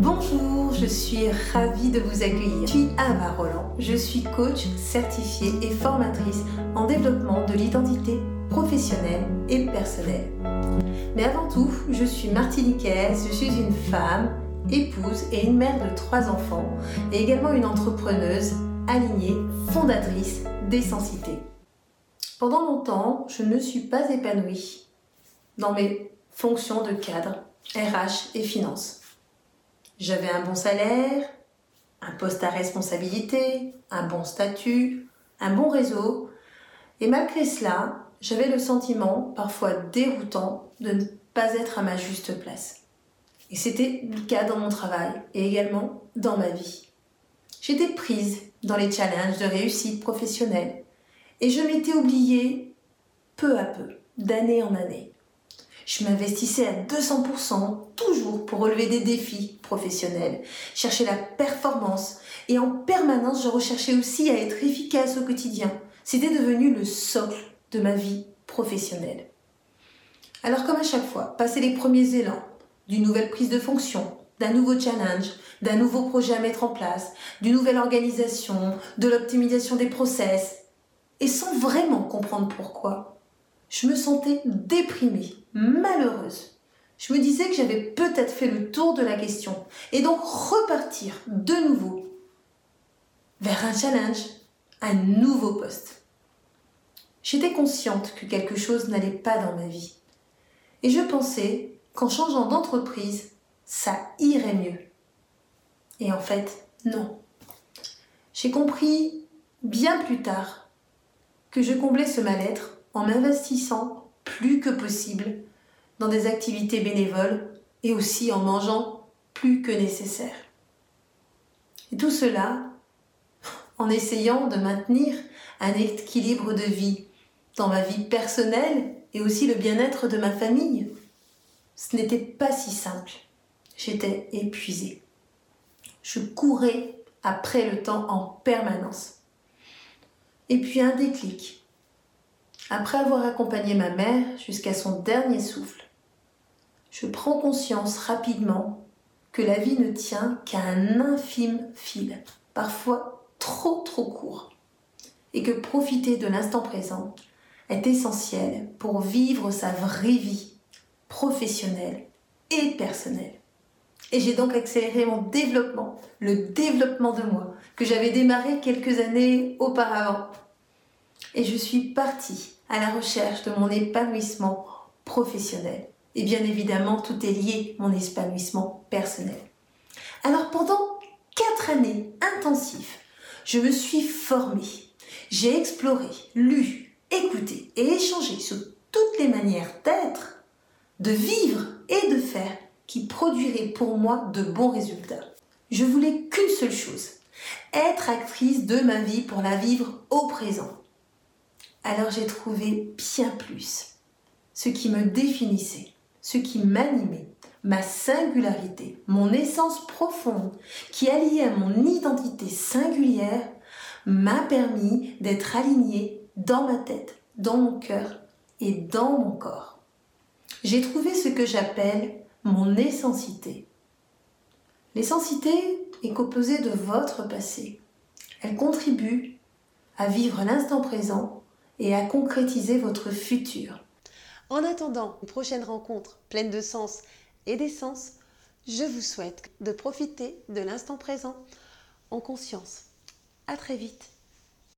Bonjour, je suis ravie de vous accueillir. Je suis Ava Roland, je suis coach certifiée et formatrice en développement de l'identité professionnelle et personnelle. Mais avant tout, je suis martiniquaise, je suis une femme, épouse et une mère de trois enfants, et également une entrepreneuse alignée, fondatrice d'Essensité. Pendant longtemps, je ne suis pas épanouie dans mes fonctions de cadre, RH et finance. J'avais un bon salaire, un poste à responsabilité, un bon statut, un bon réseau, et malgré cela, j'avais le sentiment, parfois déroutant, de ne pas être à ma juste place. Et c'était le cas dans mon travail et également dans ma vie. J'étais prise dans les challenges de réussite professionnelle et je m'étais oubliée peu à peu, d'année en année. Je m'investissais à 200%, toujours pour relever des défis professionnels, chercher la performance et en permanence je recherchais aussi à être efficace au quotidien. C'était devenu le socle de ma vie professionnelle. Alors comme à chaque fois, passer les premiers élans d'une nouvelle prise de fonction, d'un nouveau challenge, d'un nouveau projet à mettre en place, d'une nouvelle organisation, de l'optimisation des process, et sans vraiment comprendre pourquoi, je me sentais déprimée, malheureuse. Je me disais que j'avais peut-être fait le tour de la question, et donc repartir de nouveau vers un challenge, un nouveau poste. J'étais consciente que quelque chose n'allait pas dans ma vie. Et je pensais qu'en changeant d'entreprise, ça irait mieux. Et en fait, non. J'ai compris bien plus tard que je comblais ce mal-être en m'investissant plus que possible dans des activités bénévoles et aussi en mangeant plus que nécessaire. Et tout cela en essayant de maintenir un équilibre de vie dans ma vie personnelle et aussi le bien-être de ma famille. Ce n'était pas si simple. J'étais épuisée. Je courais après le temps en permanence. Et puis un déclic. Après avoir accompagné ma mère jusqu'à son dernier souffle, je prends conscience rapidement que la vie ne tient qu'à un infime fil, parfois trop trop court, et que profiter de l'instant présent est essentiel pour vivre sa vraie vie professionnelle et personnelle. Et j'ai donc accéléré mon développement, le développement de moi, que j'avais démarré quelques années auparavant. Et je suis partie à la recherche de mon épanouissement professionnel. Et bien évidemment, tout est lié, mon épanouissement personnel. Alors pendant quatre années intensives, je me suis formée. J'ai exploré, lu, écouter et échanger sur toutes les manières d'être, de vivre et de faire qui produiraient pour moi de bons résultats. Je voulais qu'une seule chose, être actrice de ma vie pour la vivre au présent. Alors j'ai trouvé bien plus ce qui me définissait, ce qui m'animait, ma singularité, mon essence profonde, qui alliée à mon identité singulière, m'a permis d'être alignée dans ma tête, dans mon cœur et dans mon corps. J'ai trouvé ce que j'appelle mon essentité. L'essentité est composée de votre passé. Elle contribue à vivre l'instant présent et à concrétiser votre futur. En attendant une prochaine rencontre pleine de sens et d'essence, je vous souhaite de profiter de l'instant présent en conscience. À très vite.